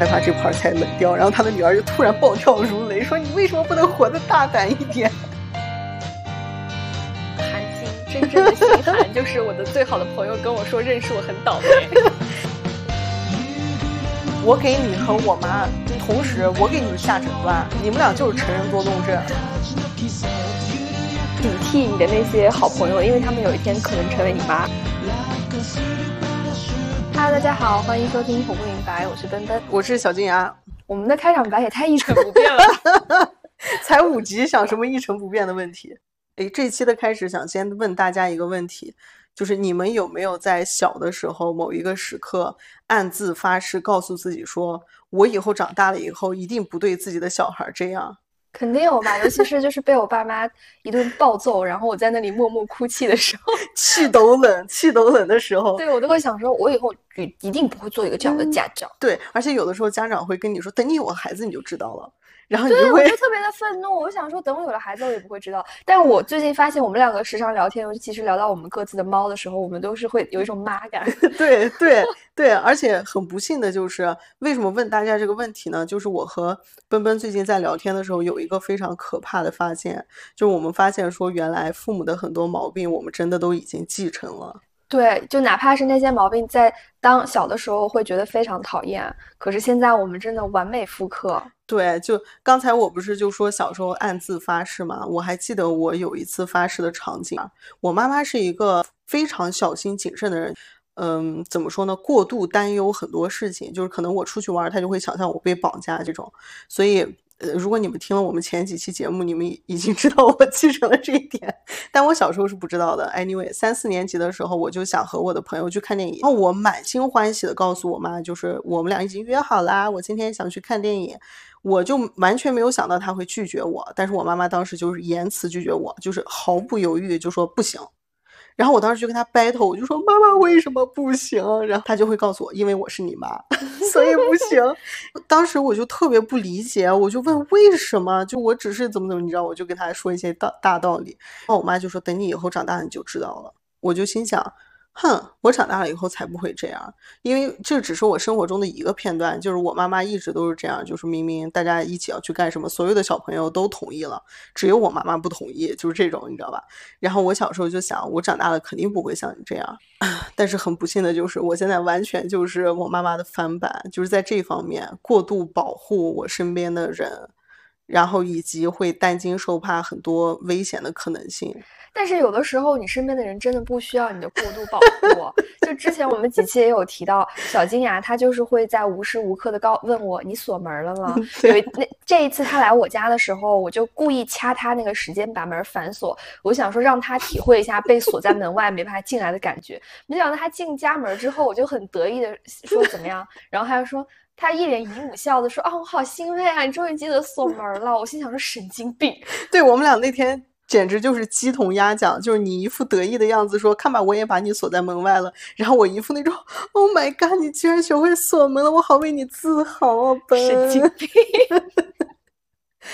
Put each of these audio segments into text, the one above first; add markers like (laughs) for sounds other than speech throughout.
害怕这盘菜冷掉，然后他的女儿就突然暴跳如雷，说：“你为什么不能活得大胆一点？”寒心，真正的心寒，就是我的最好的朋友跟我说认识我很倒霉。(laughs) 我给你和我妈同时，我给你们下诊断，你们俩就是成人多动症。警惕你的那些好朋友，因为他们有一天可能成为你妈。大家好，欢迎收听《恐怖明白》，我是奔奔，我是小金牙。我们的开场白也太一成不变了，(laughs) 才五集想什么一成不变的问题？哎，这期的开始想先问大家一个问题，就是你们有没有在小的时候某一个时刻暗自发誓，告诉自己说，我以后长大了以后一定不对自己的小孩这样？肯定有吧，尤其是就是被我爸妈一顿暴揍，然后我在那里默默哭泣的时候，(laughs) 气都冷，气都冷的时候，对我都会想说，我以后一一定不会做一个这样的家长。对，而且有的时候家长会跟你说，等你有了孩子你就知道了。然后对，我就特别的愤怒。我想说，等我有了孩子，我也不会知道。但我最近发现，我们两个时常聊天，尤其是聊到我们各自的猫的时候，我们都是会有一种妈感。(laughs) 对对对，而且很不幸的就是，为什么问大家这个问题呢？就是我和奔奔最近在聊天的时候，有一个非常可怕的发现，就是我们发现说，原来父母的很多毛病，我们真的都已经继承了。对，就哪怕是那些毛病，在当小的时候会觉得非常讨厌，可是现在我们真的完美复刻。对，就刚才我不是就说小时候暗自发誓嘛？我还记得我有一次发誓的场景。我妈妈是一个非常小心谨慎的人，嗯，怎么说呢？过度担忧很多事情，就是可能我出去玩，她就会想象我被绑架这种，所以。呃，如果你们听了我们前几期节目，你们已经知道我继承了这一点，但我小时候是不知道的。Anyway，三四年级的时候，我就想和我的朋友去看电影，然后我满心欢喜的告诉我妈，就是我们俩已经约好啦，我今天想去看电影，我就完全没有想到他会拒绝我，但是我妈妈当时就是言辞拒绝我，就是毫不犹豫就说不行。然后我当时就跟他 battle，我就说妈妈为什么不行？然后他就会告诉我，因为我是你妈，(laughs) 所以不行。当时我就特别不理解，我就问为什么？就我只是怎么怎么，你知道，我就跟他说一些大大道理。然后我妈就说，等你以后长大你就知道了。我就心想。哼，我长大了以后才不会这样，因为这只是我生活中的一个片段。就是我妈妈一直都是这样，就是明明大家一起要去干什么，所有的小朋友都同意了，只有我妈妈不同意，就是这种，你知道吧？然后我小时候就想，我长大了肯定不会像你这样。(clears throat) 但是很不幸的就是，我现在完全就是我妈妈的翻版，就是在这方面过度保护我身边的人，然后以及会担惊受怕很多危险的可能性。但是有的时候，你身边的人真的不需要你的过度保护。就之前我们几期也有提到，小金牙他就是会在无时无刻的告问我：“你锁门了吗？(laughs) ”有那这一次他来我家的时候，我就故意掐他那个时间把门反锁，我想说让他体会一下被锁在门外没办法进来的感觉。没想到他进家门之后，我就很得意的说：“怎么样？”然后他就说，他一脸姨母笑的说：“啊，我好欣慰啊，你终于记得锁门了。”我心想说：“神经病。”对我们俩那天。简直就是鸡同鸭讲，就是你一副得意的样子，说看吧，我也把你锁在门外了。然后我一副那种，Oh my god，你居然学会锁门了，我好为你自豪啊！神经病。(laughs)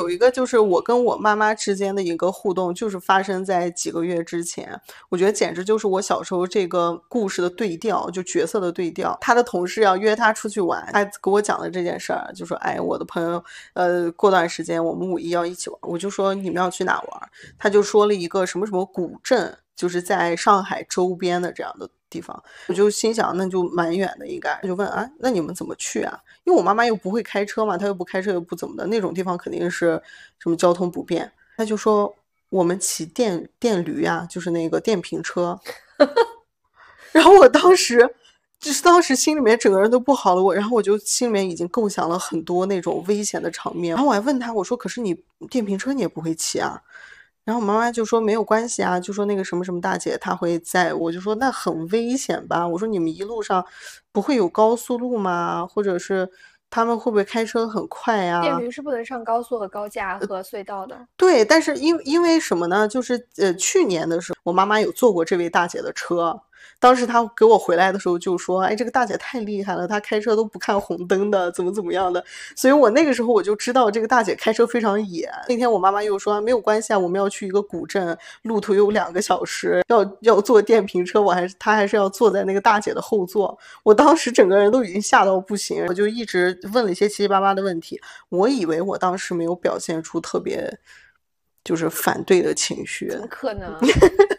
有一个就是我跟我妈妈之间的一个互动，就是发生在几个月之前。我觉得简直就是我小时候这个故事的对调，就角色的对调。他的同事要约他出去玩，他给我讲了这件事儿，就说：“哎，我的朋友，呃，过段时间我们五一要一起玩。”我就说：“你们要去哪玩？”他就说了一个什么什么古镇，就是在上海周边的这样的。地方，我就心想，那就蛮远的，应该就问啊，那你们怎么去啊？因为我妈妈又不会开车嘛，她又不开车，又不怎么的，那种地方肯定是什么交通不便。她就说我们骑电电驴啊，就是那个电瓶车。(laughs) 然后我当时就是当时心里面整个人都不好了，我然后我就心里面已经构想了很多那种危险的场面。然后我还问她，我说可是你电瓶车你也不会骑啊？然后我妈妈就说没有关系啊，就说那个什么什么大姐她会在，我就说那很危险吧？我说你们一路上不会有高速路吗？或者是他们会不会开车很快呀？电驴是不能上高速和高架和隧道的。对，但是因因为什么呢？就是呃去年的时候，我妈妈有坐过这位大姐的车，当时他给我回来的时候就说：“哎，这个大姐太厉害了，她开车都不看红灯的，怎么怎么样的。”所以我那个时候我就知道这个大姐开车非常野。那天我妈妈又说：“没有关系啊，我们要去一个古镇，路途有两个小时，要要坐电瓶车，我还是她还是要坐在那个大姐的后座。”我当时整个人都已经吓到不行，我就一直问了一些七七八八的问题。我以为我当时没有表现出特别就是反对的情绪，怎么可能？(laughs)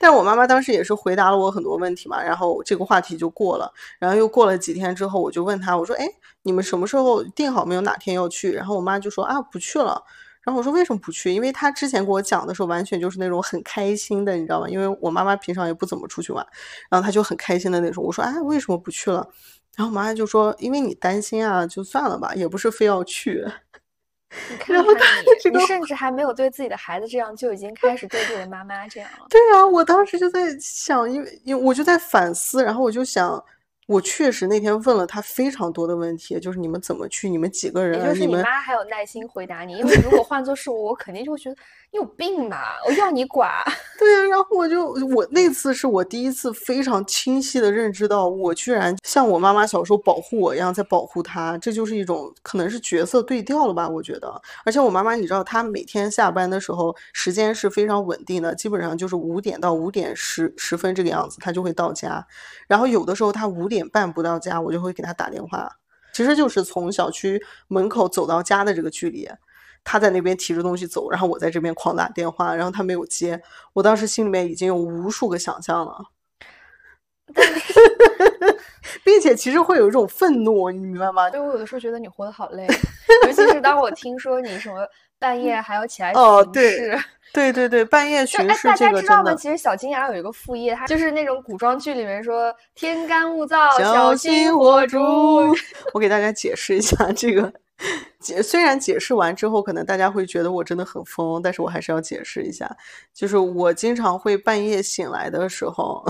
但我妈妈当时也是回答了我很多问题嘛，然后这个话题就过了。然后又过了几天之后，我就问她，我说：“哎，你们什么时候定好没有？哪天要去？”然后我妈就说：“啊，不去了。”然后我说：“为什么不去？”因为她之前给我讲的时候，完全就是那种很开心的，你知道吗？因为我妈妈平常也不怎么出去玩，然后她就很开心的那种。我说：“哎，为什么不去了？”然后我妈就说：“因为你担心啊，就算了吧，也不是非要去。”你 (laughs) 看看你，你甚至还没有对自己的孩子这样，就已经开始对自己的妈妈这样了。对啊，我当时就在想，因为因为我就在反思，然后我就想，我确实那天问了他非常多的问题，就是你们怎么去，你们几个人，就是你妈还有耐心回答你，因为如果换做是我，我肯定就会觉得。你有病吧！我要你管。(laughs) 对呀，然后我就我那次是我第一次非常清晰的认知到，我居然像我妈妈小时候保护我一样在保护她，这就是一种可能是角色对调了吧？我觉得。而且我妈妈，你知道，她每天下班的时候时间是非常稳定的，基本上就是五点到五点十十分这个样子，她就会到家。然后有的时候她五点半不到家，我就会给他打电话，其实就是从小区门口走到家的这个距离。他在那边提着东西走，然后我在这边狂打电话，然后他没有接。我当时心里面已经有无数个想象了，(laughs) 并且其实会有一种愤怒，你明白吗？对我有的时候觉得你活得好累，尤其是当我听说你什么半夜还要起来巡视，对对对，半夜 (laughs) 巡视这个知道吗？其实小金牙有一个副业，它就是那种古装剧里面说天干物燥，小心火烛。(laughs) 我给大家解释一下这个。解虽然解释完之后，可能大家会觉得我真的很疯，但是我还是要解释一下。就是我经常会半夜醒来的时候，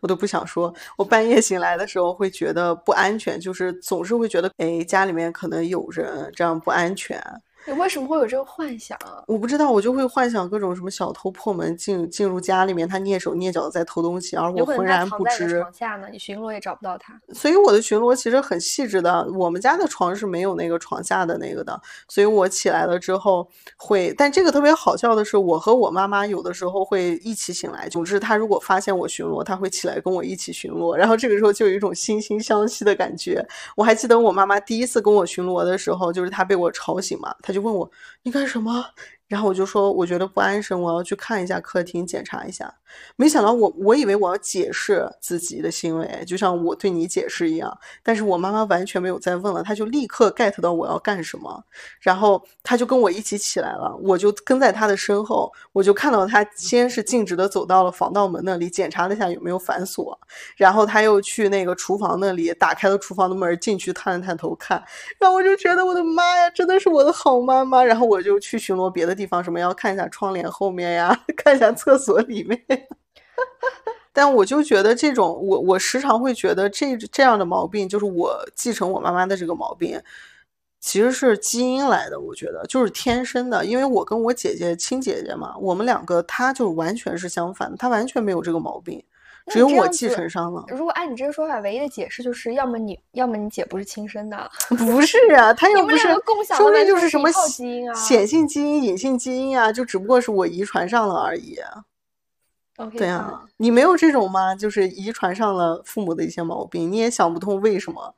我都不想说，我半夜醒来的时候会觉得不安全，就是总是会觉得，哎，家里面可能有人，这样不安全。你为什么会有这个幻想啊？我不知道，我就会幻想各种什么小偷破门进进入家里面，他蹑手蹑脚的在偷东西，而我浑然不知。床下呢，你巡逻也找不到他。所以我的巡逻其实很细致的。我们家的床是没有那个床下的那个的，所以我起来了之后会。但这个特别好笑的是，我和我妈妈有的时候会一起醒来。总之，他如果发现我巡逻，他会起来跟我一起巡逻，然后这个时候就有一种惺惺相惜的感觉。我还记得我妈妈第一次跟我巡逻的时候，就是她被我吵醒嘛，她就问我你。干什么？然后我就说，我觉得不安生，我要去看一下客厅，检查一下。没想到我，我以为我要解释自己的行为，就像我对你解释一样。但是我妈妈完全没有再问了，她就立刻 get 到我要干什么，然后她就跟我一起起来了，我就跟在她的身后，我就看到她先是径直的走到了防盗门那里，检查了一下有没有反锁，然后她又去那个厨房那里打开了厨房的门进去探了探头看，然后我就觉得我的妈呀，真的是我的好妈妈。然后我就去巡逻别的地方，什么要看一下窗帘后面呀，(laughs) 看一下厕所里面。但我就觉得这种，我我时常会觉得这这样的毛病，就是我继承我妈妈的这个毛病，其实是基因来的。我觉得就是天生的，因为我跟我姐姐亲姐姐嘛，我们两个她就完全是相反，她完全没有这个毛病，只有我继承上了。如果按你这个说法，唯一的解释就是要么你要么你姐不是亲生的，不是啊，她又不是，说明就是什么基因啊，显性基因、隐性基因啊，就只不过是我遗传上了而已。对啊，你没有这种吗？就是遗传上了父母的一些毛病，你也想不通为什么。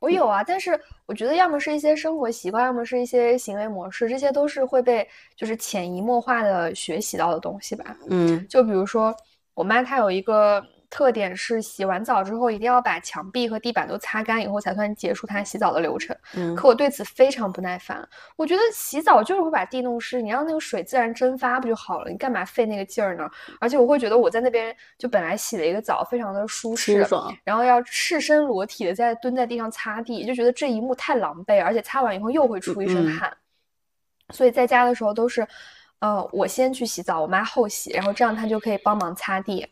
我有啊，但是我觉得要么是一些生活习惯，要么是一些行为模式，这些都是会被就是潜移默化的学习到的东西吧。嗯，就比如说我妈她有一个。特点是洗完澡之后一定要把墙壁和地板都擦干以后才算结束他洗澡的流程。嗯，可我对此非常不耐烦。我觉得洗澡就是会把地弄湿，你让那个水自然蒸发不就好了？你干嘛费那个劲儿呢？而且我会觉得我在那边就本来洗了一个澡，非常的舒适，然后要赤身裸体的在蹲在地上擦地，就觉得这一幕太狼狈，而且擦完以后又会出一身汗。所以在家的时候都是，呃，我先去洗澡，我妈后洗，然后这样她就可以帮忙擦地。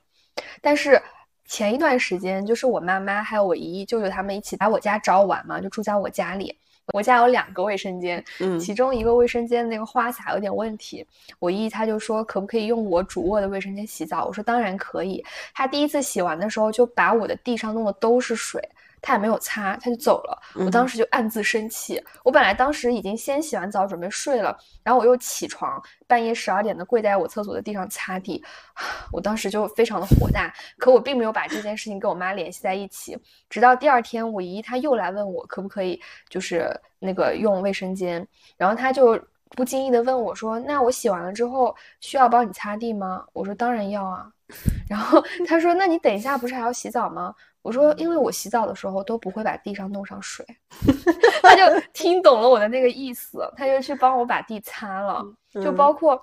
但是前一段时间，就是我妈妈还有我姨姨、舅舅他们一起来我家找我玩嘛，就住在我家里。我家有两个卫生间，嗯其中一个卫生间那个花洒有点问题，我姨她就说可不可以用我主卧的卫生间洗澡？我说当然可以。她第一次洗完的时候就把我的地上弄的都是水，她也没有擦，他就走了。我当时就暗自生气。我本来当时已经先洗完澡准备睡了，然后我又起床，半夜十二点的跪在我厕所的地上擦地，(sighs) 我当时就非常的火大。可我并没有把这件事情跟我妈联系在一起，直到第二天我姨她又来问我可不可以就是那个用卫生间，然后她就不经意的问我说：“那我洗完了之后需要帮你擦地吗？”我说：“当然要啊。”然后 (laughs) 他说：“那你等一下不是还要洗澡吗？”我说：“因为我洗澡的时候都不会把地上弄上水。(laughs) ”他就听懂了我的那个意思，他就去帮我把地擦了，就包括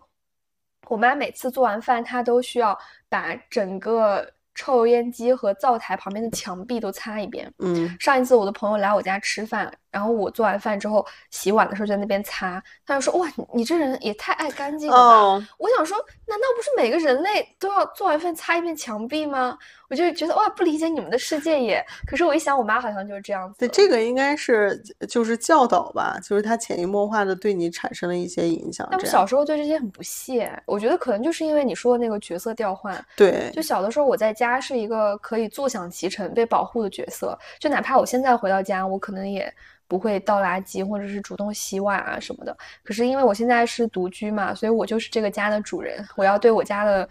我妈每次做完饭，她都需要把整个。抽油烟机和灶台旁边的墙壁都擦一遍。嗯，上一次我的朋友来我家吃饭，然后我做完饭之后洗碗的时候在那边擦，他就说：“哇，你你这人也太爱干净了吧！”哦我想说，难道不是每个人类都要做完饭擦一遍墙壁吗？我就觉得哇，不理解你们的世界也。可是我一想，我妈好像就是这样子。对，这个应该是就是教导吧，就是他潜移默化的对你产生了一些影响。但我小时候对这些很不屑，我觉得可能就是因为你说的那个角色调换。对，就小的时候我在家是一个可以坐享其成、被保护的角色，就哪怕我现在回到家，我可能也不会倒垃圾或者是主动洗碗啊什么的。可是因为我现在是独居嘛，所以我就是这个家的主人，我要对我家的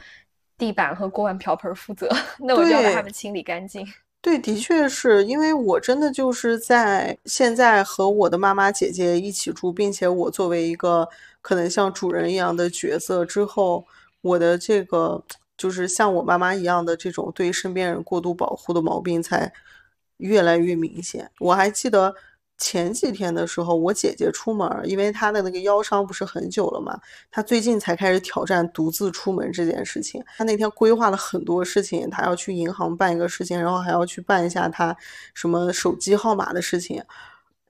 地板和锅碗瓢盆负责，(laughs) 那我就要把它们清理干净。对，的确是因为我真的就是在现在和我的妈妈姐姐一起住，并且我作为一个可能像主人一样的角色之后，我的这个就是像我妈妈一样的这种对身边人过度保护的毛病才越来越明显。我还记得。前几天的时候，我姐姐出门，因为她的那个腰伤不是很久了嘛，她最近才开始挑战独自出门这件事情。她那天规划了很多事情，她要去银行办一个事情，然后还要去办一下她什么手机号码的事情。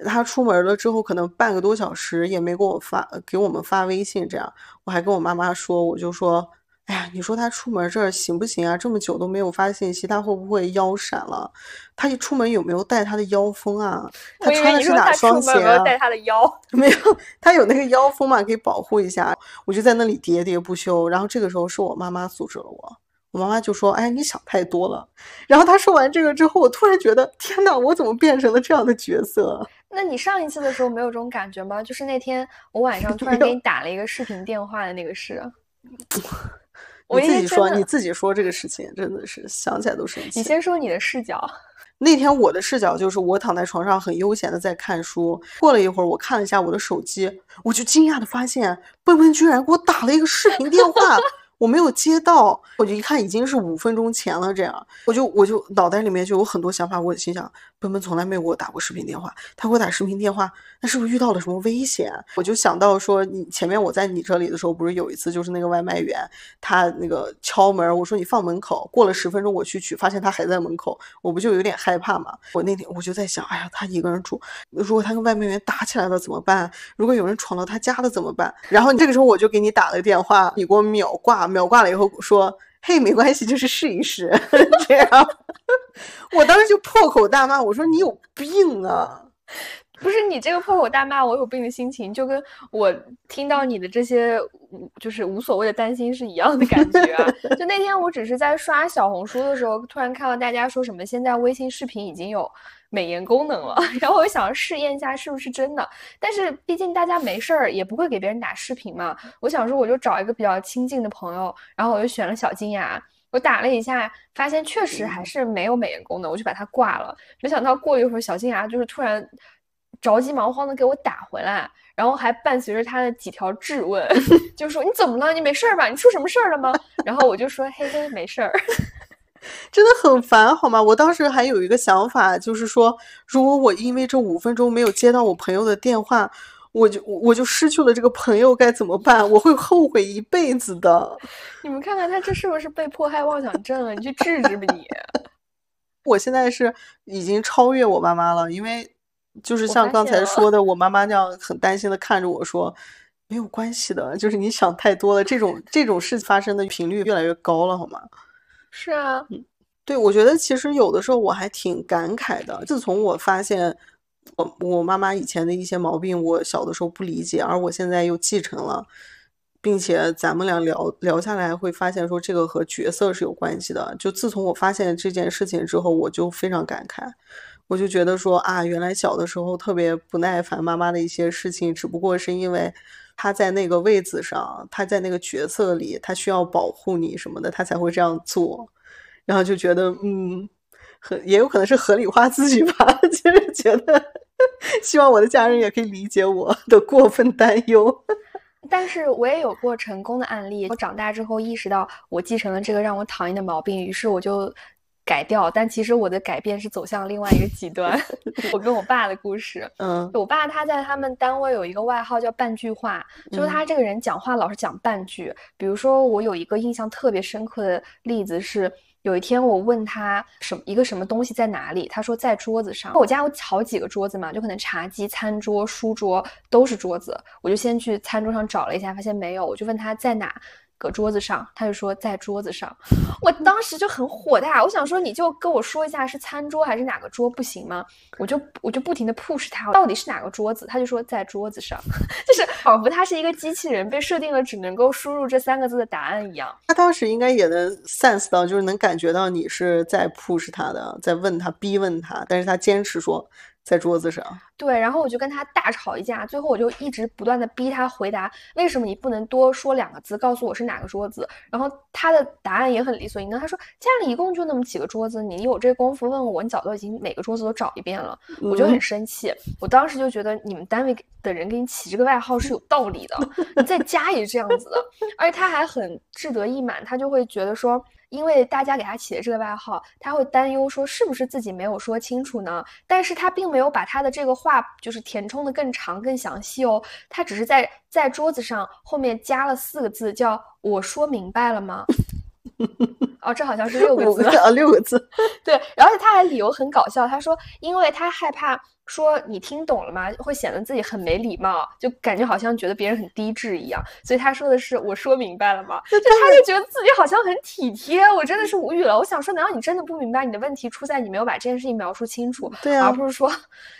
她出门了之后，可能半个多小时也没给我发给我们发微信，这样我还跟我妈妈说，我就说。哎呀，你说他出门这儿行不行啊？这么久都没有发信息，他会不会腰闪了？他一出门有没有带他的腰封啊？他穿的是哪双鞋啊？带他的腰 (laughs) 没有，他有那个腰封嘛，可以保护一下。我就在那里喋喋不休。然后这个时候是我妈妈阻止了我，我妈妈就说：“哎，你想太多了。”然后他说完这个之后，我突然觉得，天哪，我怎么变成了这样的角色？(laughs) 那你上一次的时候没有这种感觉吗？就是那天我晚上 (laughs) 突然给你打了一个视频电话的那个事。你自己说，你自己说这个事情真的是想起来都生气。你先说你的视角。(laughs) 那天我的视角就是我躺在床上很悠闲的在看书。过了一会儿，我看了一下我的手机，我就惊讶的发现，笨笨居然给我打了一个视频电话。我没有接到，我就一看已经是五分钟前了，这样我就我就脑袋里面就有很多想法，我心想，笨笨从来没有给我打过视频电话，他给我打视频电话，那是不是遇到了什么危险？我就想到说，你前面我在你这里的时候，不是有一次就是那个外卖员他那个敲门，我说你放门口，过了十分钟我去取，发现他还在门口，我不就有点害怕嘛？我那天我就在想，哎呀，他一个人住，如果他跟外卖员打起来了怎么办？如果有人闯到他家了怎么办？然后这个时候我就给你打了个电话，你给我秒挂。秒挂了以后说：“嘿，没关系，就是试一试。(laughs) ”这样，(laughs) 我当时就破口大骂，我说：“你有病啊！”不是你这个破口大骂我有病的心情，就跟我听到你的这些就是无所谓的担心是一样的感觉啊。就那天我只是在刷小红书的时候，突然看到大家说什么现在微信视频已经有美颜功能了，(laughs) 然后我就想试验一下是不是真的。但是毕竟大家没事儿也不会给别人打视频嘛，我想说我就找一个比较亲近的朋友，然后我就选了小金牙。我打了一下，发现确实还是没有美颜功能，我就把它挂了。没想到过一会儿，小金牙就是突然着急忙慌的给我打回来，然后还伴随着他的几条质问，(laughs) 就说你怎么了？你没事儿吧？你出什么事儿了吗？(laughs) 然后我就说嘿嘿，没事儿。(laughs) 真的很烦，好吗？我当时还有一个想法，就是说，如果我因为这五分钟没有接到我朋友的电话，我就我就失去了这个朋友，该怎么办？我会后悔一辈子的。你们看看他这是不是被迫害妄想症啊？你去治治吧你。我现在是已经超越我妈妈了，因为就是像刚才说的，我妈妈那样很担心的看着我说，没有关系的，就是你想太多了，这种这种事发生的频率越来越高了，好吗？是啊，嗯，对，我觉得其实有的时候我还挺感慨的。自从我发现我我妈妈以前的一些毛病，我小的时候不理解，而我现在又继承了，并且咱们俩聊聊下来会发现说这个和角色是有关系的。就自从我发现这件事情之后，我就非常感慨，我就觉得说啊，原来小的时候特别不耐烦妈妈的一些事情，只不过是因为她在那个位子上，她在那个角色里，她需要保护你什么的，她才会这样做。然后就觉得嗯。合也有可能是合理化自己吧，(laughs) 就是觉得希望我的家人也可以理解我的过分担忧。(laughs) 但是我也有过成功的案例，我长大之后意识到我继承了这个让我讨厌的毛病，于是我就改掉。但其实我的改变是走向另外一个极端。(laughs) 我跟我爸的故事，嗯，我爸他在他们单位有一个外号叫半句话，就是他这个人讲话老是讲半句。比如说，我有一个印象特别深刻的例子是。有一天，我问他什么一个什么东西在哪里，他说在桌子上。我家有好几个桌子嘛，就可能茶几、餐桌、书桌都是桌子。我就先去餐桌上找了一下，发现没有，我就问他在哪。搁桌子上，他就说在桌子上，我当时就很火大，我想说你就跟我说一下是餐桌还是哪个桌不行吗？我就我就不停的 push 他，到底是哪个桌子？他就说在桌子上，(laughs) 就是仿佛他是一个机器人，被设定了只能够输入这三个字的答案一样。他当时应该也能 sense 到，就是能感觉到你是在 push 他的，在问他逼问他，但是他坚持说。在桌子上，对，然后我就跟他大吵一架，最后我就一直不断的逼他回答，为什么你不能多说两个字，告诉我是哪个桌子？然后他的答案也很理所应当，他说家里一共就那么几个桌子，你有这功夫问我，你早都已经每个桌子都找一遍了，我就很生气，我当时就觉得你们单位的人给你起这个外号是有道理的，你在家也是这样子的，而且他还很志得意满，他就会觉得说。因为大家给他起的这个外号，他会担忧说是不是自己没有说清楚呢？但是他并没有把他的这个话就是填充的更长更详细哦，他只是在在桌子上后面加了四个字，叫我说明白了吗？(laughs) 哦，这好像是六个字啊，六个字。(laughs) 对，而且他还理由很搞笑，他说因为他害怕。说你听懂了吗？会显得自己很没礼貌，就感觉好像觉得别人很低智一样。所以他说的是我说明白了吗？就他就觉得自己好像很体贴。我真的是无语了。我想说，难道你真的不明白你的问题出在你没有把这件事情描述清楚，对而不是说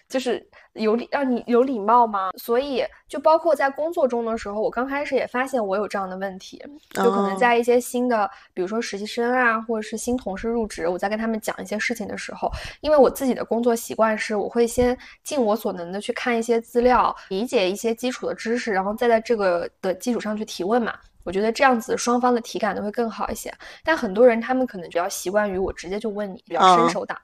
就是有礼让你有礼貌吗？所以就包括在工作中的时候，我刚开始也发现我有这样的问题，就可能在一些新的，比如说实习生啊，或者是新同事入职，我在跟他们讲一些事情的时候，因为我自己的工作习惯是我会先。尽我所能的去看一些资料，理解一些基础的知识，然后再在这个的基础上去提问嘛。我觉得这样子双方的体感都会更好一些。但很多人他们可能比较习惯于我直接就问你，比较伸手党，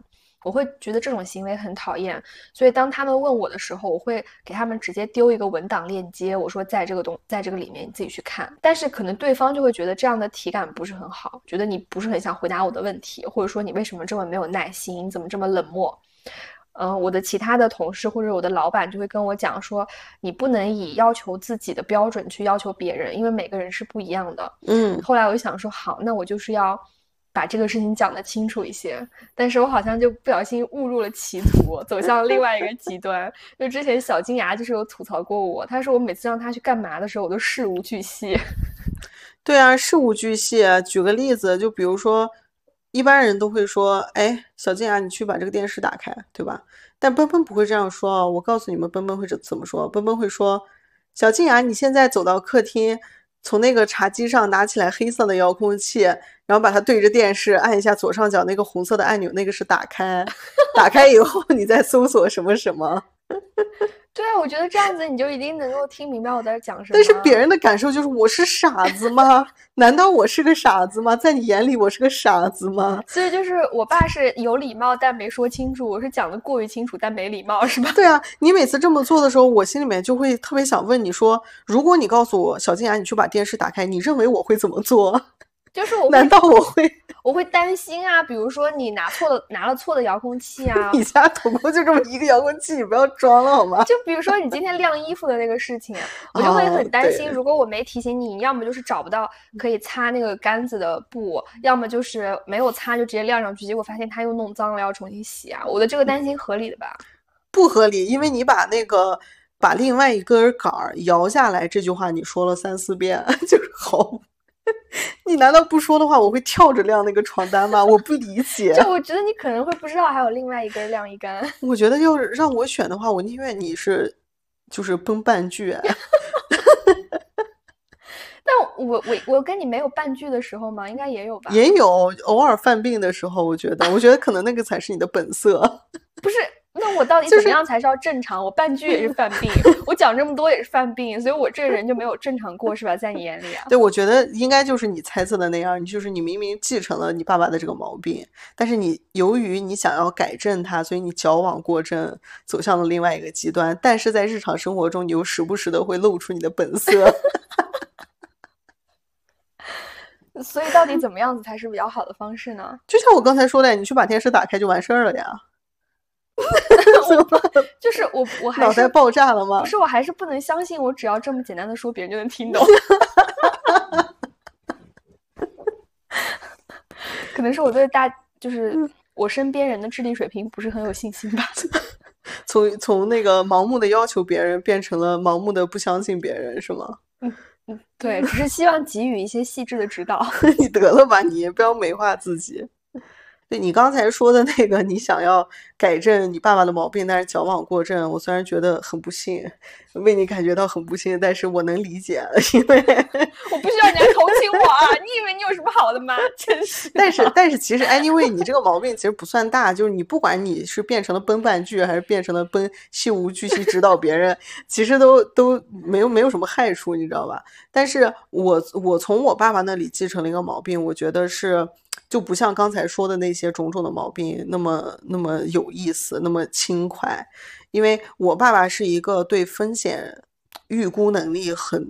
我会觉得这种行为很讨厌。所以当他们问我的时候，我会给他们直接丢一个文档链接，我说在这个东，在这个里面你自己去看。但是可能对方就会觉得这样的体感不是很好，觉得你不是很想回答我的问题，或者说你为什么这么没有耐心，你怎么这么冷漠？嗯，我的其他的同事或者我的老板就会跟我讲说，你不能以要求自己的标准去要求别人，因为每个人是不一样的。嗯，后来我就想说，好，那我就是要把这个事情讲得清楚一些。但是我好像就不小心误入了歧途，走向另外一个极端。就之前小金牙就是有吐槽过我，他说我每次让他去干嘛的时候，我都事无巨细。(laughs) 对啊，事无巨细。举个例子，就比如说。一般人都会说：“哎，小金啊，你去把这个电视打开，对吧？”但奔奔不会这样说哦。我告诉你们，奔奔会怎怎么说？奔奔会说：“小金牙，你现在走到客厅，从那个茶几上拿起来黑色的遥控器，然后把它对着电视，按一下左上角那个红色的按钮，那个是打开。(laughs) 打开以后，你再搜索什么什么。”对啊，我觉得这样子你就一定能够听明白我在讲什么。但是别人的感受就是我是傻子吗？难道我是个傻子吗？在你眼里我是个傻子吗？所以就是我爸是有礼貌但没说清楚，我是讲的过于清楚但没礼貌，是吧？对啊，你每次这么做的时候，我心里面就会特别想问你说，如果你告诉我小静雅，你去把电视打开，你认为我会怎么做？就是我，难道我会？我会担心啊，比如说你拿错了，拿了错的遥控器啊。(laughs) 你家总共就这么一个遥控器，你不要装了好吗？就比如说你今天晾衣服的那个事情，我就会很担心。如果我没提醒你，要么就是找不到可以擦那个杆子的布，要么就是没有擦就直接晾上去，结果发现它又弄脏了，要重新洗啊。我的这个担心合理的吧？不合理，因为你把那个把另外一根杆儿摇下来这句话你说了三四遍，(laughs) 就是好。(laughs) 你难道不说的话，我会跳着晾那个床单吗？我不理解。(laughs) 就我觉得你可能会不知道还有另外一根晾衣杆。(laughs) 我觉得要是让我选的话，我宁愿你是就是崩半句。但我我我跟你没有半句的时候吗？应该也有吧。也有偶尔犯病的时候，我觉得，我觉得可能那个才是你的本色。不是。那我到底怎么样才叫正常？我半句也是 (laughs) 犯病，我讲这么多也是犯病，所以我这个人就没有正常过，是吧？在你眼里啊？对，我觉得应该就是你猜测的那样，你就是你明明继承了你爸爸的这个毛病，但是你由于你想要改正它，所以你矫枉过正，走向了另外一个极端。但是在日常生活中，你又时不时的会露出你的本色。(laughs) 所以到底怎么样子才是比较好的方式呢？就像我刚才说的，你去把电视打开就完事儿了呀。(laughs) 就是我，我还脑袋爆炸了吗？不是，我还是不能相信，我只要这么简单的说，别人就能听懂。(laughs) 可能是我对大，就是我身边人的智力水平不是很有信心吧。(laughs) 从从那个盲目的要求别人，变成了盲目的不相信别人，是吗？嗯嗯，对，只是希望给予一些细致的指导。你得了吧，你不要美化自己。对你刚才说的那个，你想要改正你爸爸的毛病，但是矫枉过正。我虽然觉得很不幸，为你感觉到很不幸，但是我能理解，(laughs) 因为我不需要你来同情我啊！你以为你有什么好的吗？(laughs) 真是。但是但是其实 anyway，你这个毛病其实不算大，就是你不管你是变成了崩半句，还是变成了崩细无巨细指导别人，其实都都没有没有什么害处，你知道吧？但是我我从我爸爸那里继承了一个毛病，我觉得是。就不像刚才说的那些种种的毛病那么那么有意思，那么轻快，因为我爸爸是一个对风险预估能力很，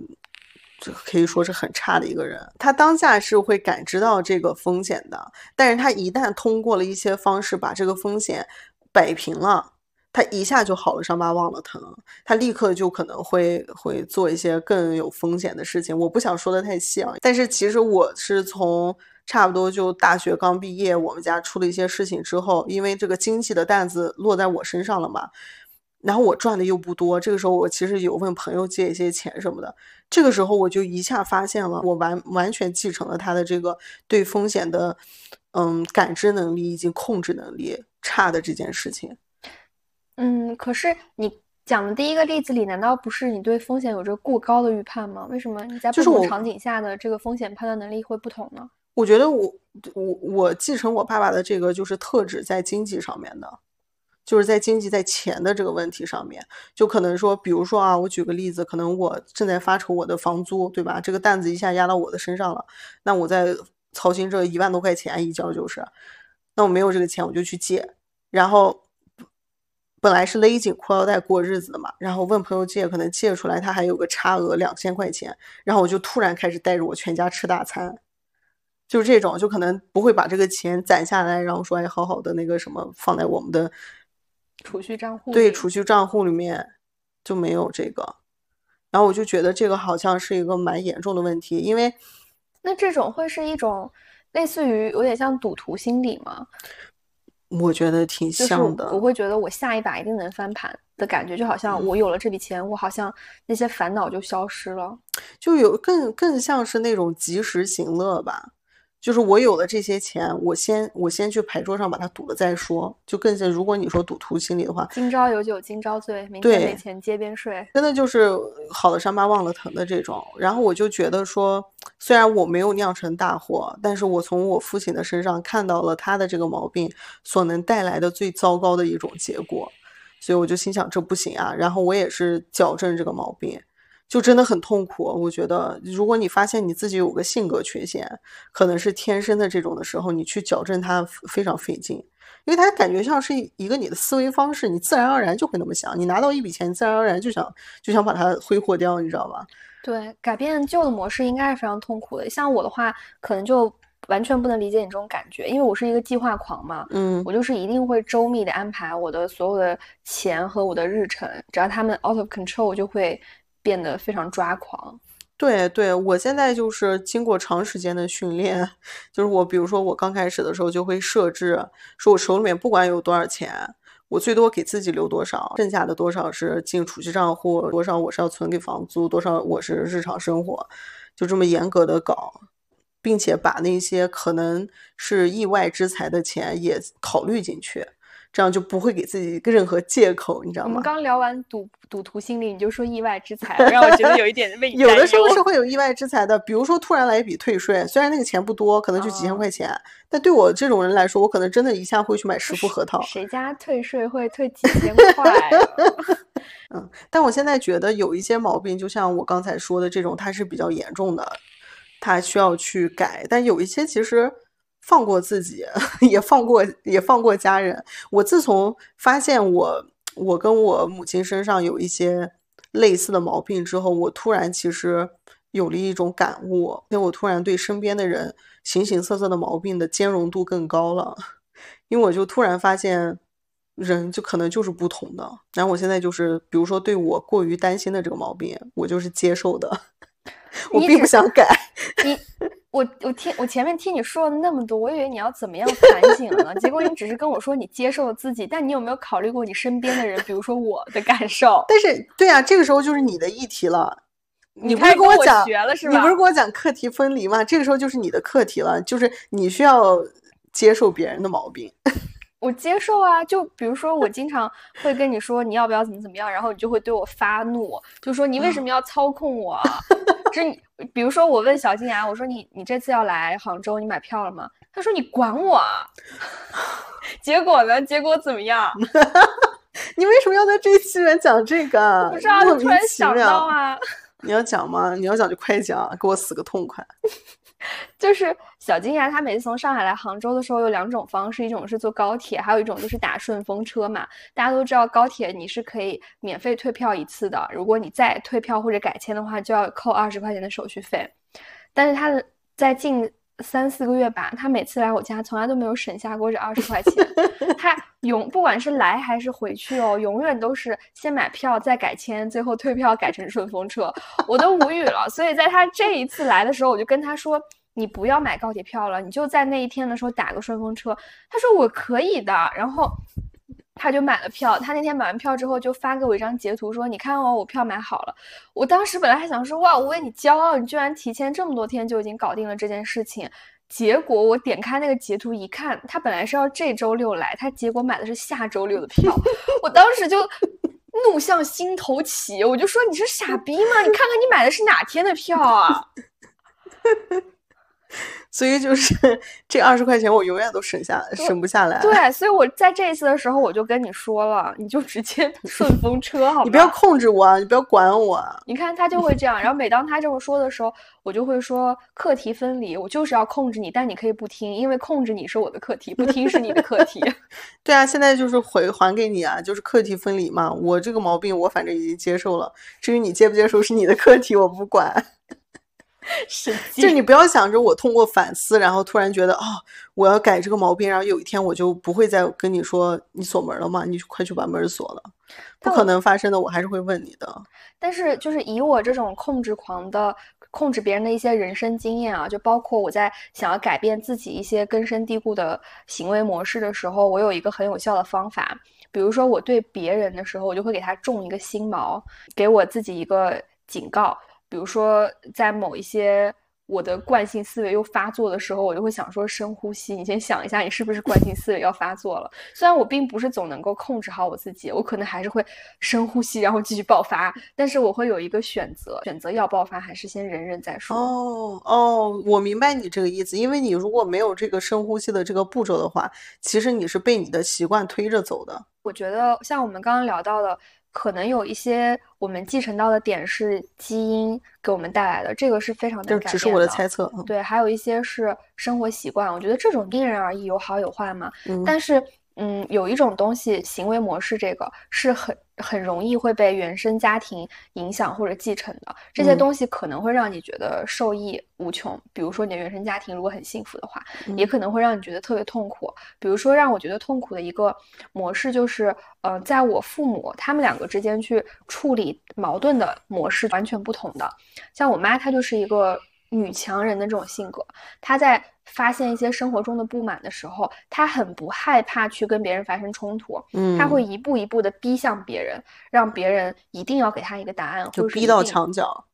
可以说是很差的一个人。他当下是会感知到这个风险的，但是他一旦通过了一些方式把这个风险摆平了，他一下就好了，伤疤忘了疼，他立刻就可能会会做一些更有风险的事情。我不想说的太细啊，但是其实我是从。差不多就大学刚毕业，我们家出了一些事情之后，因为这个经济的担子落在我身上了嘛，然后我赚的又不多，这个时候我其实有问朋友借一些钱什么的，这个时候我就一下发现了，我完完全继承了他的这个对风险的，嗯，感知能力以及控制能力差的这件事情。嗯，可是你讲的第一个例子里，难道不是你对风险有着过高的预判吗？为什么你在不同场景下的这个风险判断能力会不同呢？我觉得我我我继承我爸爸的这个就是特指在经济上面的，就是在经济在钱的这个问题上面，就可能说，比如说啊，我举个例子，可能我正在发愁我的房租，对吧？这个担子一下压到我的身上了，那我在操心这一万多块钱一交就是，那我没有这个钱，我就去借，然后本来是勒紧裤腰带过日子的嘛，然后问朋友借，可能借出来他还有个差额两千块钱，然后我就突然开始带着我全家吃大餐。就是这种，就可能不会把这个钱攒下来，然后说哎，好好的那个什么放在我们的储蓄账户。对，储蓄账户里面就没有这个。然后我就觉得这个好像是一个蛮严重的问题，因为那这种会是一种类似于有点像赌徒心理吗？我觉得挺像的。我会觉得我下一把一定能翻盘的感觉，就好像我有了这笔钱，我好像那些烦恼就消失了，就有更更像是那种及时行乐吧。就是我有了这些钱，我先我先去牌桌上把它赌了再说，就更像如果你说赌徒心理的话，今朝有酒今朝醉，明天没钱街边睡，真的就是好了伤疤忘了疼的这种。然后我就觉得说，虽然我没有酿成大祸，但是我从我父亲的身上看到了他的这个毛病所能带来的最糟糕的一种结果，所以我就心想这不行啊。然后我也是矫正这个毛病。就真的很痛苦。我觉得，如果你发现你自己有个性格缺陷，可能是天生的这种的时候，你去矫正它非常费劲，因为它感觉像是一个你的思维方式，你自然而然就会那么想。你拿到一笔钱，你自然而然就想就想把它挥霍掉，你知道吧？对，改变旧的模式应该是非常痛苦的。像我的话，可能就完全不能理解你这种感觉，因为我是一个计划狂嘛。嗯，我就是一定会周密的安排我的所有的钱和我的日程，只要他们 out of control，我就会。变得非常抓狂，对对，我现在就是经过长时间的训练，就是我比如说我刚开始的时候就会设置，说我手里面不管有多少钱，我最多给自己留多少，剩下的多少是进储蓄账户，多少我是要存给房租，多少我是日常生活，就这么严格的搞。并且把那些可能是意外之财的钱也考虑进去。这样就不会给自己任何借口，你知道吗？我们刚聊完赌赌徒心理，你就说意外之财，让我觉得有一点为 (laughs) 有的时候是会有意外之财的，比如说突然来一笔退税，虽然那个钱不多，可能就几千块钱，但对我这种人来说，我可能真的一下会去买十副核桃。谁家退税会退几千块？(laughs) 嗯，但我现在觉得有一些毛病，就像我刚才说的这种，它是比较严重的，它需要去改。但有一些其实。放过自己，(laughs) 也放过也放过家人。我自从发现我我跟我母亲身上有一些类似的毛病之后，我突然其实有了一种感悟，因为我突然对身边的人形形色色的毛病的兼容度更高了。因为我就突然发现，人就可能就是不同的。然后我现在就是，比如说对我过于担心的这个毛病，我就是接受的，(laughs) 我并不想改。你。(laughs) 我我听我前面听你说了那么多，我以为你要怎么样反省呢？结果你只是跟我说你接受了自己，但你有没有考虑过你身边的人，比如说我的感受？(laughs) 但是，对啊，这个时候就是你的议题了。你不是跟我讲，你不是跟我讲课题分离吗？这个时候就是你的课题了，就是你需要接受别人的毛病。(laughs) 我接受啊，就比如说我经常会跟你说你要不要怎么怎么样，然后你就会对我发怒，就说你为什么要操控我？是你，比如说我问小金牙，我说你你这次要来杭州，你买票了吗？他说你管我。(laughs) 结果呢？结果怎么样？(laughs) 你为什么要在这期里面讲这个？不知道，突然想到啊。你要讲吗？你要讲就快讲，给我死个痛快。就是小金牙，他每次从上海来杭州的时候有两种方式，一种是坐高铁，还有一种就是打顺风车嘛。大家都知道高铁你是可以免费退票一次的，如果你再退票或者改签的话，就要扣二十块钱的手续费。但是他的在近三四个月吧，他每次来我家从来都没有省下过这二十块钱。他永不管是来还是回去哦，永远都是先买票再改签，最后退票改成顺风车，我都无语了。所以在他这一次来的时候，我就跟他说：“你不要买高铁票了，你就在那一天的时候打个顺风车。”他说：“我可以的。”然后他就买了票。他那天买完票之后就发给我一张截图，说：“你看哦，我票买好了。”我当时本来还想说：“哇，我为你骄傲，你居然提前这么多天就已经搞定了这件事情。”结果我点开那个截图一看，他本来是要这周六来，他结果买的是下周六的票，我当时就怒向心头起，我就说你是傻逼吗？你看看你买的是哪天的票啊？所以就是这二十块钱，我永远都省下省不下来。对，(laughs) 所以我在这一次的时候，我就跟你说了，你就直接 (laughs) 顺风车，好吗？你不要控制我，你不要管我。你看他就会这样，然后每当他这么说的时候，我就会说课题分离，我就是要控制你，但你可以不听，因为控制你是我的课题，不听是你的课题。(laughs) 对啊，现在就是回还给你啊，就是课题分离嘛。我这个毛病我反正已经接受了，至于你接不接受是你的课题，我不管。(laughs) 是，(laughs) 就你不要想着我通过反思，然后突然觉得哦，我要改这个毛病，然后有一天我就不会再跟你说你锁门了吗？你快去把门锁了，不可能发生的，我还是会问你的。但是就是以我这种控制狂的控制别人的一些人生经验啊，就包括我在想要改变自己一些根深蒂固的行为模式的时候，我有一个很有效的方法，比如说我对别人的时候，我就会给他种一个心锚，给我自己一个警告。比如说，在某一些我的惯性思维又发作的时候，我就会想说深呼吸。你先想一下，你是不是惯性思维要发作了？虽然我并不是总能够控制好我自己，我可能还是会深呼吸，然后继续爆发。但是我会有一个选择，选择要爆发还是先忍忍再说。哦哦，我明白你这个意思。因为你如果没有这个深呼吸的这个步骤的话，其实你是被你的习惯推着走的。我觉得像我们刚刚聊到的。可能有一些我们继承到的点是基因给我们带来的，这个是非常的。只是我的猜测。对，还有一些是生活习惯，我觉得这种因人而异，有好有坏嘛。嗯。但是。嗯，有一种东西，行为模式，这个是很很容易会被原生家庭影响或者继承的。这些东西可能会让你觉得受益无穷。比如说，你的原生家庭如果很幸福的话，也可能会让你觉得特别痛苦。比如说，让我觉得痛苦的一个模式就是，呃，在我父母他们两个之间去处理矛盾的模式完全不同的。像我妈，她就是一个。女强人的这种性格，她在发现一些生活中的不满的时候，她很不害怕去跟别人发生冲突，嗯，她会一步一步的逼向别人，让别人一定要给她一个答案，就逼到墙角。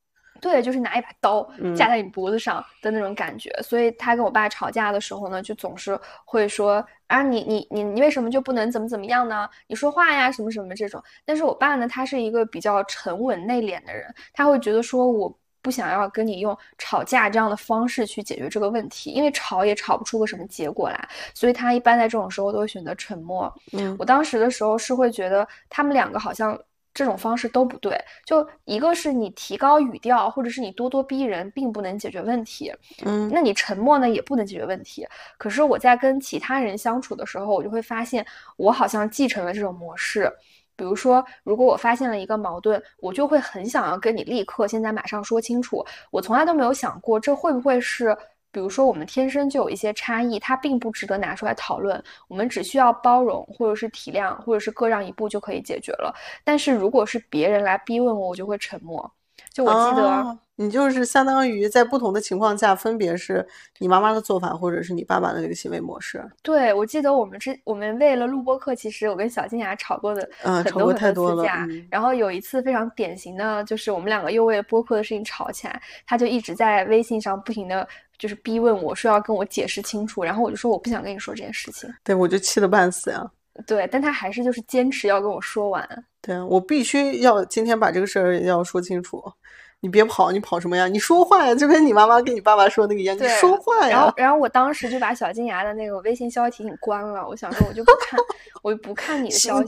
对，就是拿一把刀架在你脖子上的那种感觉。所以她跟我爸吵架的时候呢，就总是会说啊，你你你你为什么就不能怎么怎么样呢？你说话呀，什么什么这种。但是我爸呢，他是一个比较沉稳内敛的人，他会觉得说我。不想要跟你用吵架这样的方式去解决这个问题，因为吵也吵不出个什么结果来，所以他一般在这种时候都会选择沉默。嗯，我当时的时候是会觉得他们两个好像这种方式都不对，就一个是你提高语调，或者是你咄咄逼人，并不能解决问题。嗯，那你沉默呢也不能解决问题。可是我在跟其他人相处的时候，我就会发现我好像继承了这种模式。比如说，如果我发现了一个矛盾，我就会很想要跟你立刻现在马上说清楚。我从来都没有想过，这会不会是，比如说我们天生就有一些差异，它并不值得拿出来讨论，我们只需要包容，或者是体谅，或者是各让一步就可以解决了。但是如果是别人来逼问我，我就会沉默。就我记得。你就是相当于在不同的情况下，分别是你妈妈的做法，或者是你爸爸的那个行为模式。对，我记得我们之我们为了录播课，其实我跟小金牙吵过的很多很多次架。然后有一次非常典型的就是我们两个又为了播客的事情吵起来，他就一直在微信上不停的就是逼问我说要跟我解释清楚，然后我就说我不想跟你说这件事情。对，我就气得半死呀。对，但他还是就是坚持要跟我说完。对啊，我必须要今天把这个事儿要说清楚。你别跑，你跑什么呀？你说话呀，就跟你妈妈跟你爸爸说那个一样，你说话呀。然后，然后我当时就把小金牙的那个微信消息提醒关了。我想说，我就不看，我就不看你的消息，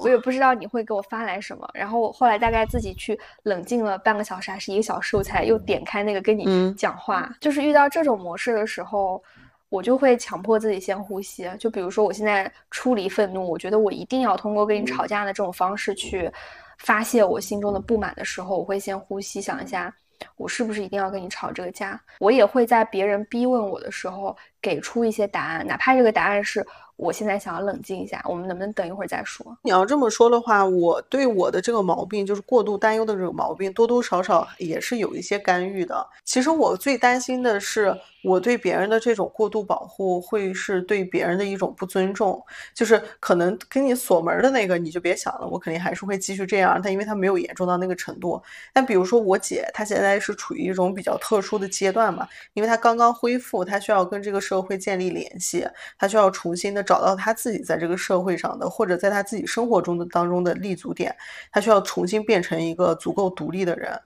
我也不知道你会给我发来什么。然后我后来大概自己去冷静了半个小时还是一个小时，我才又点开那个跟你讲话。就是遇到这种模式的时候，我就会强迫自己先呼吸。就比如说，我现在出离愤怒，我觉得我一定要通过跟你吵架的这种方式去。发泄我心中的不满的时候，我会先呼吸，想一下，我是不是一定要跟你吵这个架？我也会在别人逼问我的时候，给出一些答案，哪怕这个答案是。我现在想要冷静一下，我们能不能等一会儿再说？你要这么说的话，我对我的这个毛病，就是过度担忧的这个毛病，多多少少也是有一些干预的。其实我最担心的是，我对别人的这种过度保护，会是对别人的一种不尊重。就是可能跟你锁门的那个，你就别想了，我肯定还是会继续这样。但因为他没有严重到那个程度。但比如说我姐，她现在是处于一种比较特殊的阶段嘛，因为她刚刚恢复，她需要跟这个社会建立联系，她需要重新的。找到她自己在这个社会上的，或者在她自己生活中的当中的立足点，她需要重新变成一个足够独立的人。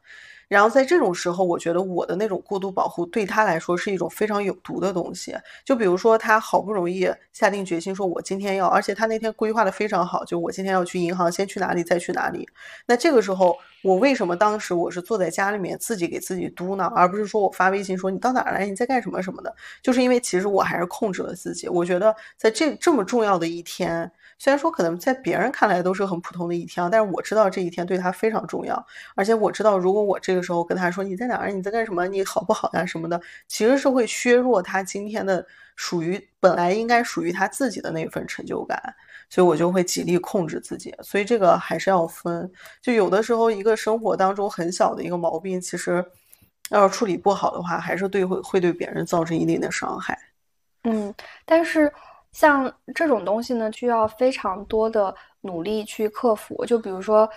然后在这种时候，我觉得我的那种过度保护对他来说是一种非常有毒的东西。就比如说，他好不容易下定决心说，我今天要，而且他那天规划的非常好，就我今天要去银行，先去哪里，再去哪里。那这个时候，我为什么当时我是坐在家里面自己给自己嘟囔，而不是说我发微信说你到哪儿来，你在干什么什么的？就是因为其实我还是控制了自己。我觉得在这这么重要的一天。虽然说可能在别人看来都是很普通的一天，但是我知道这一天对他非常重要，而且我知道如果我这个时候跟他说你在哪儿，你在干什么，你好不好呀什么的，其实是会削弱他今天的属于本来应该属于他自己的那份成就感，所以我就会极力控制自己。所以这个还是要分，就有的时候一个生活当中很小的一个毛病，其实要是处理不好的话，还是对会会对别人造成一定的伤害。嗯，但是。像这种东西呢，需要非常多的努力去克服。就比如说，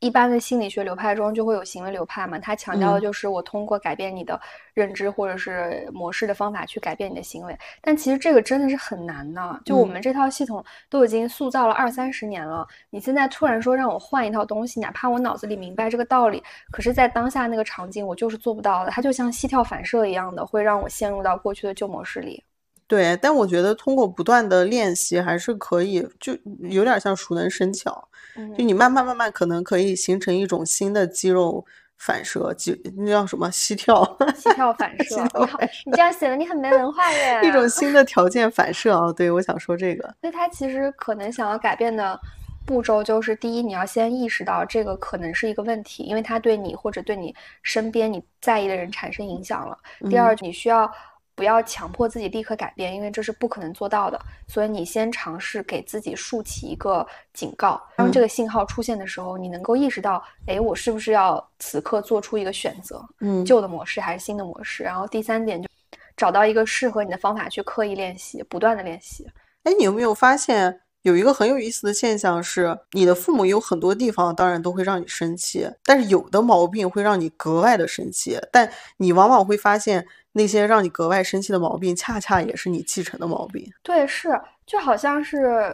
一般的心理学流派中就会有行为流派嘛，它强调的就是我通过改变你的认知或者是模式的方法去改变你的行为。但其实这个真的是很难的。就我们这套系统都已经塑造了二三十年了，你现在突然说让我换一套东西，哪怕我脑子里明白这个道理，可是在当下那个场景我就是做不到的。它就像膝跳反射一样的，会让我陷入到过去的旧模式里。对，但我觉得通过不断的练习还是可以，就有点像熟能生巧。就你慢慢慢慢可能可以形成一种新的肌肉反射，肌那叫什么？膝跳？膝跳反 (laughs) 射。你好，你这样显得你很没文化耶。一种新的条件反射啊！对，我想说这个。所以他其实可能想要改变的步骤就是：第一，你要先意识到这个可能是一个问题，因为它对你或者对你身边你在意的人产生影响了。第二，你需要。不要强迫自己立刻改变，因为这是不可能做到的。所以你先尝试给自己竖起一个警告，当这个信号出现的时候，你能够意识到，哎，我是不是要此刻做出一个选择？嗯，旧的模式还是新的模式？然后第三点就找到一个适合你的方法去刻意练习，不断的练习。哎，你有没有发现？有一个很有意思的现象是，你的父母有很多地方当然都会让你生气，但是有的毛病会让你格外的生气。但你往往会发现，那些让你格外生气的毛病，恰恰也是你继承的毛病。对，是，就好像是。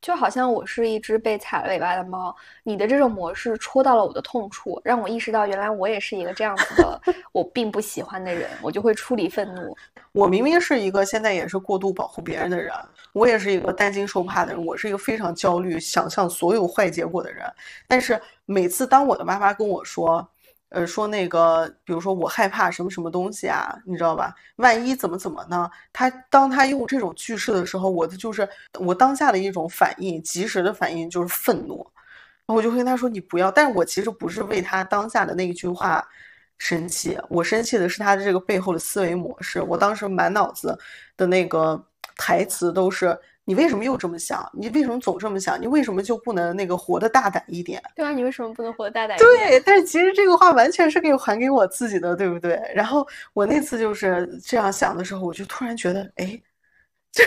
就好像我是一只被踩了尾巴的猫，你的这种模式戳到了我的痛处，让我意识到原来我也是一个这样子的 (laughs) 我并不喜欢的人，我就会处理愤怒。我明明是一个现在也是过度保护别人的人，我也是一个担惊受怕的人，我是一个非常焦虑、想象所有坏结果的人。但是每次当我的妈妈跟我说，呃，说那个，比如说我害怕什么什么东西啊，你知道吧？万一怎么怎么呢？他当他用这种句式的时候，我的就是我当下的一种反应，及时的反应就是愤怒，我就会跟他说你不要。但是我其实不是为他当下的那一句话生气，我生气的是他的这个背后的思维模式。我当时满脑子的那个台词都是。你为什么又这么想？你为什么总这么想？你为什么就不能那个活得大胆一点？对啊，你为什么不能活得大胆一点？对，但是其实这个话完全是可以还给我自己的，对不对？然后我那次就是这样想的时候，我就突然觉得，哎，(laughs) 这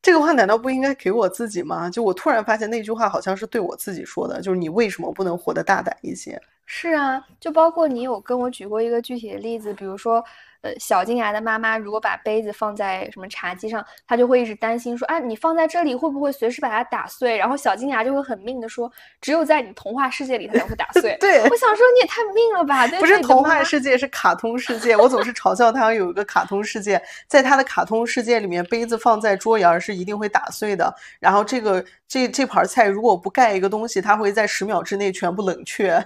这个话难道不应该给我自己吗？就我突然发现那句话好像是对我自己说的，就是你为什么不能活得大胆一些？是啊，就包括你有跟我举过一个具体的例子，比如说。呃小金牙的妈妈如果把杯子放在什么茶几上，她就会一直担心说：“啊，你放在这里会不会随时把它打碎？”然后小金牙就会很命的说：“只有在你童话世界里它才会打 (laughs) 碎。”对，我想说你也太命了吧？不是童话世界，是卡通世界。我总是嘲笑他有一个卡通世界，在他的卡通世界里面，杯子放在桌沿是一定会打碎的。然后这个这这盘菜如果不盖一个东西，它会在十秒之内全部冷却。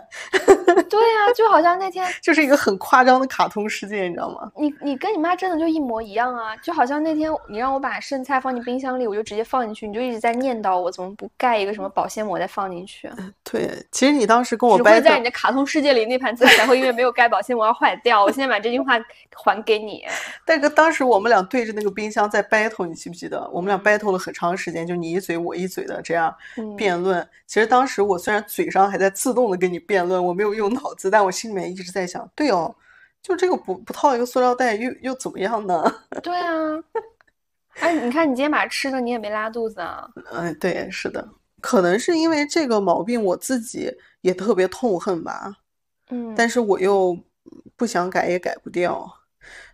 (laughs) 对啊，就好像那天 (laughs) 就是一个很夸张的卡通世界，你知道吗？你你跟你妈真的就一模一样啊！就好像那天你让我把剩菜放进冰箱里，我就直接放进去，你就一直在念叨我怎么不盖一个什么保鲜膜再放进去。对，其实你当时跟我只会在你的卡通世界里那盘菜才会因为没有盖保鲜膜而坏掉。我现在把这句话还给你。(laughs) 但是，当时我们俩对着那个冰箱在 battle，你记不记得？我们俩 battle 了很长时间，就你一嘴我一嘴的这样辩论。其实当时我虽然嘴上还在自动的跟你辩论，我没有用脑子，但我心里面一直在想，对哦。就这个不不套一个塑料袋又又怎么样呢？(laughs) 对啊，哎，你看你今天把吃的你也没拉肚子啊？嗯，对，是的，可能是因为这个毛病我自己也特别痛恨吧。嗯，但是我又不想改也改不掉，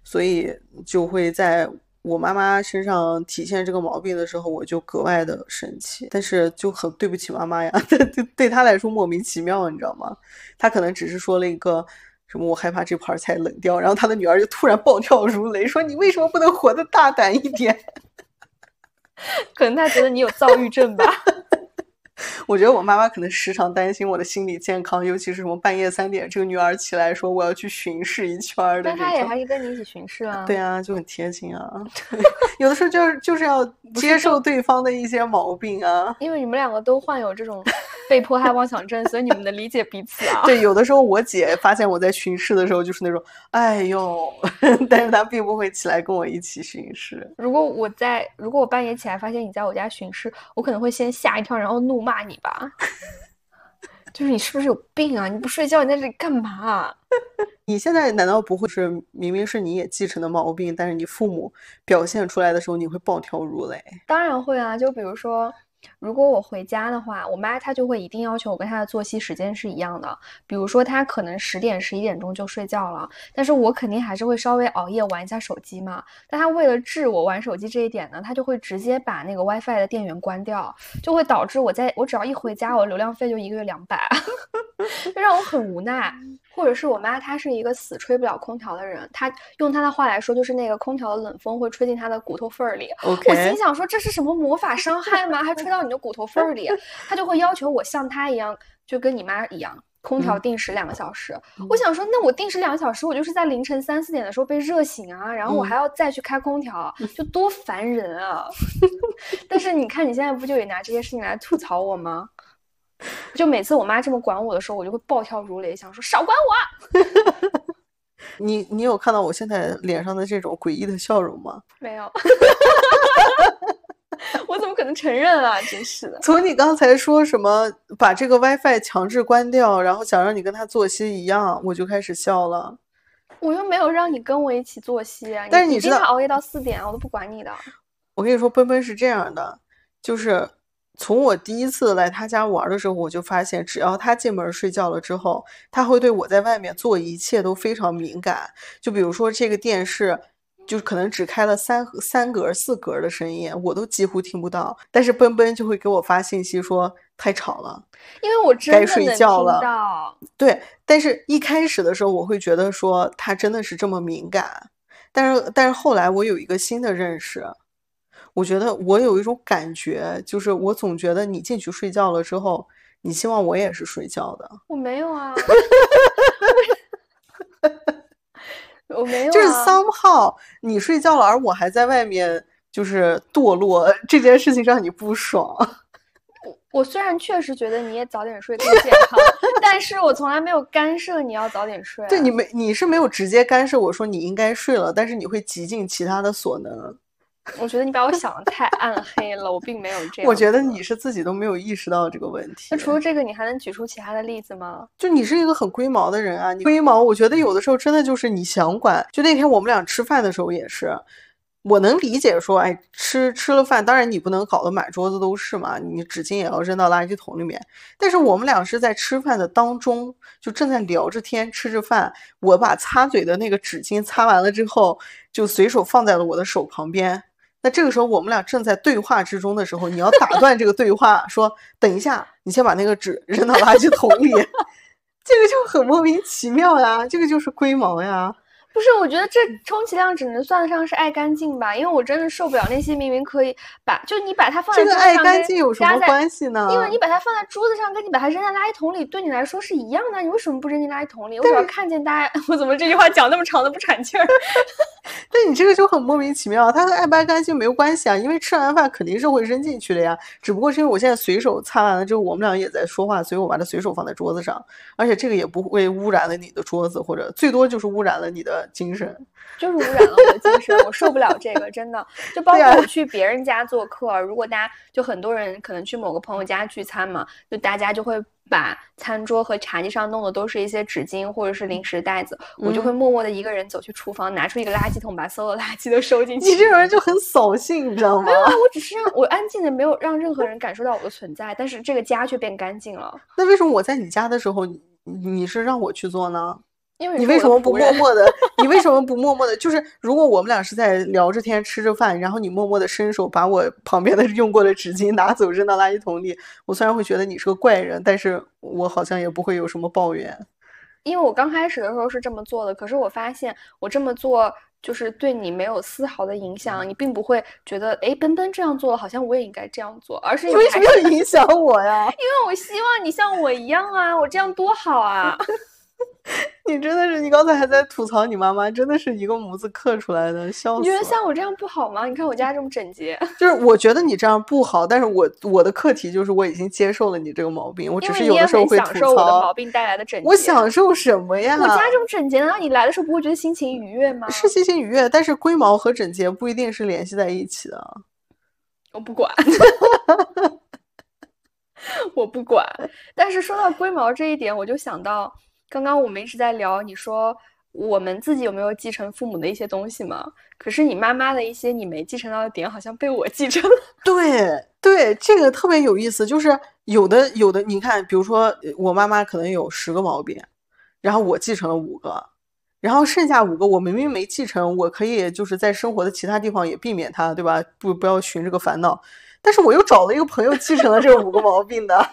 所以就会在我妈妈身上体现这个毛病的时候，我就格外的生气。但是就很对不起妈妈呀，(laughs) 对对，对她来说莫名其妙，你知道吗？她可能只是说了一个。什么？我害怕这盘菜冷掉，然后她的女儿就突然暴跳如雷，说：“你为什么不能活得大胆一点？” (laughs) 可能她觉得你有躁郁症吧。(laughs) 我觉得我妈妈可能时常担心我的心理健康，尤其是什么半夜三点，这个女儿起来说我要去巡视一圈的。但她也还是跟你一起巡视啊。对啊，就很 (laughs) 贴心啊。(laughs) 有的时候就是就是要接受对方的一些毛病啊。因为你们两个都患有这种被迫害妄想症，所以你们能理解彼此啊。(laughs) 对，有的时候我姐发现我在巡视的时候，就是那种哎呦，(laughs) 但是她并不会起来跟我一起巡视。如果我在，如果我半夜起来发现你在我家巡视，我可能会先吓一跳，然后怒骂你。吧，(laughs) 就是你是不是有病啊？你不睡觉，你在这里干嘛？你现在难道不会是明明是你也继承的毛病，但是你父母表现出来的时候，你会暴跳如雷？当然会啊，就比如说。如果我回家的话，我妈她就会一定要求我跟她的作息时间是一样的。比如说，她可能十点、十一点钟就睡觉了，但是我肯定还是会稍微熬夜玩一下手机嘛。但她为了治我玩手机这一点呢，她就会直接把那个 WiFi 的电源关掉，就会导致我在我只要一回家，我流量费就一个月两百，(laughs) 就让我很无奈。或者是我妈，她是一个死吹不了空调的人。她用她的话来说，就是那个空调的冷风会吹进她的骨头缝儿里。我心想说，这是什么魔法伤害吗？还吹到你的骨头缝儿里？他就会要求我像他一样，就跟你妈一样，空调定时两个小时。我想说，那我定时两个小时，我就是在凌晨三四点的时候被热醒啊，然后我还要再去开空调，(laughs) 就多烦人啊！(laughs) 但是你看，你现在不就也拿这些事情来吐槽我吗？就每次我妈这么管我的时候，我就会暴跳如雷，想说少管我。(laughs) 你你有看到我现在脸上的这种诡异的笑容吗？没有。我怎么可能承认啊？真是的。从你刚才说什么把这个 WiFi 强制关掉，然后想让你跟他作息一样，我就开始笑了。我又没有让你跟我一起作息啊！但是你知道熬夜到四点，我都不管你的。我跟你说，奔奔是这样的，就是。从我第一次来他家玩的时候，我就发现，只要他进门睡觉了之后，他会对我在外面做一切都非常敏感。就比如说这个电视，就可能只开了三三格、四格的声音，我都几乎听不到。但是奔奔就会给我发信息说太吵了，因为我真该睡觉了。对，但是一开始的时候，我会觉得说他真的是这么敏感。但是，但是后来我有一个新的认识。我觉得我有一种感觉，就是我总觉得你进去睡觉了之后，你希望我也是睡觉的。我没有啊，(laughs) 我没有。就是 somehow 你睡觉了，而我还在外面，就是堕落这件事情让你不爽。(laughs) 我我虽然确实觉得你也早点睡更健康，(laughs) 但是我从来没有干涉你要早点睡。对你没你是没有直接干涉我说你应该睡了，但是你会极尽其他的所能。我觉得你把我想的太暗黑了，我并没有这样。我觉得你是自己都没有意识到这个问题。那除了这个，你还能举出其他的例子吗？就你是一个很龟毛的人啊，你龟毛，我觉得有的时候真的就是你想管。就那天我们俩吃饭的时候也是，我能理解说，哎，吃吃了饭，当然你不能搞得满桌子都是嘛，你纸巾也要扔到垃圾桶里面。但是我们俩是在吃饭的当中，就正在聊着天，吃着饭，我把擦嘴的那个纸巾擦完了之后，就随手放在了我的手旁边。那这个时候，我们俩正在对话之中的时候，你要打断这个对话，说：“等一下，你先把那个纸扔到垃圾桶里。” (laughs) 这个就很莫名其妙呀，这个就是龟毛呀。不是，我觉得这充其量只能算得上是爱干净吧，因为我真的受不了那些明明可以把，就你把它放在这个爱干净有什么关系呢？因为你把它放在桌子上，跟你把它扔在垃圾桶里，对你来说是一样的。你为什么不扔进垃圾桶里？我只要看见大家，(laughs) 我怎么这句话讲那么长的不喘气儿？(laughs) 但你这个就很莫名其妙，它和爱不爱干净没有关系啊，因为吃完饭肯定是会扔进去的呀。只不过是因为我现在随手擦完了之后，我们俩也在说话，所以我把它随手放在桌子上，而且这个也不会污染了你的桌子，或者最多就是污染了你的精神。(laughs) 就是污染了我的精神，我受不了这个，真的。就包括我去别人家做客，如果大家就很多人可能去某个朋友家聚餐嘛，就大家就会把餐桌和茶几上弄的都是一些纸巾或者是零食袋子，我就会默默的一个人走去厨房，拿出一个垃圾桶，把所有垃圾都收进去。你这种人就很扫兴，你知道吗？没有，我只是让我安静的，没有让任何人感受到我的存在，但是这个家却变干净了。那为什么我在你家的时候，你是让我去做呢？因为你为什么不默 (laughs) 默的？你为什么不默默的？就是如果我们俩是在聊着天、吃着饭，然后你默默的伸手把我 (laughs) 旁边的用过的纸巾拿走扔到垃圾桶里，我虽然会觉得你是个怪人，但是我好像也不会有什么抱怨。因为我刚开始的时候是这么做的，可是我发现我这么做就是对你没有丝毫的影响，你并不会觉得哎，奔奔这样做好像我也应该这样做，而是你为什么要影响我呀？(laughs) 因为我希望你像我一样啊，我这样多好啊。(laughs) 你真的是，你刚才还在吐槽你妈妈，真的是一个模子刻出来的，笑死！你觉得像我这样不好吗？你看我家这么整洁，(laughs) 就是我觉得你这样不好，但是我我的课题就是我已经接受了你这个毛病，我只是有的时候会吐槽。我的毛病带来的整洁，我享受什么呀？我家这么整洁，难道你来的时候不会觉得心情愉悦吗？是心情愉悦，但是龟毛和整洁不一定是联系在一起的。(laughs) 我不管，我不管。但是说到龟毛这一点，我就想到。刚刚我们一直在聊，你说我们自己有没有继承父母的一些东西吗？可是你妈妈的一些你没继承到的点，好像被我继承了。(laughs) 对对，这个特别有意思，就是有的有的，你看，比如说我妈妈可能有十个毛病，然后我继承了五个，然后剩下五个我明明没继承，我可以就是在生活的其他地方也避免它，对吧？不不要寻这个烦恼，但是我又找了一个朋友继承了这五个毛病的。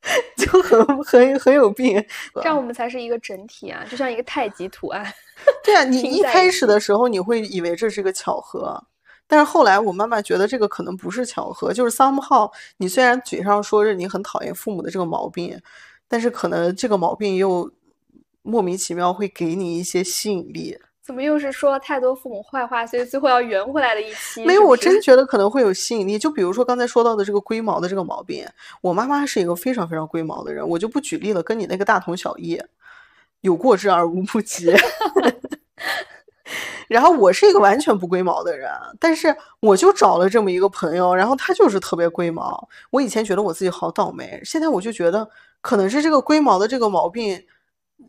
(laughs) 就很 (laughs) 很很有病，这样我们才是一个整体啊，就像一个太极图案。(laughs) 对啊，你一开始的时候你会以为这是个巧合，但是后来我慢慢觉得这个可能不是巧合，就是 somehow 你虽然嘴上说着你很讨厌父母的这个毛病，但是可能这个毛病又莫名其妙会给你一些吸引力。怎么又是说了太多父母坏话，所以最后要圆回来的一期？没有，我真觉得可能会有吸引力。就比如说刚才说到的这个龟毛的这个毛病，我妈妈是一个非常非常龟毛的人，我就不举例了，跟你那个大同小异，有过之而无不及。(laughs) 然后我是一个完全不龟毛的人，但是我就找了这么一个朋友，然后他就是特别龟毛。我以前觉得我自己好倒霉，现在我就觉得可能是这个龟毛的这个毛病，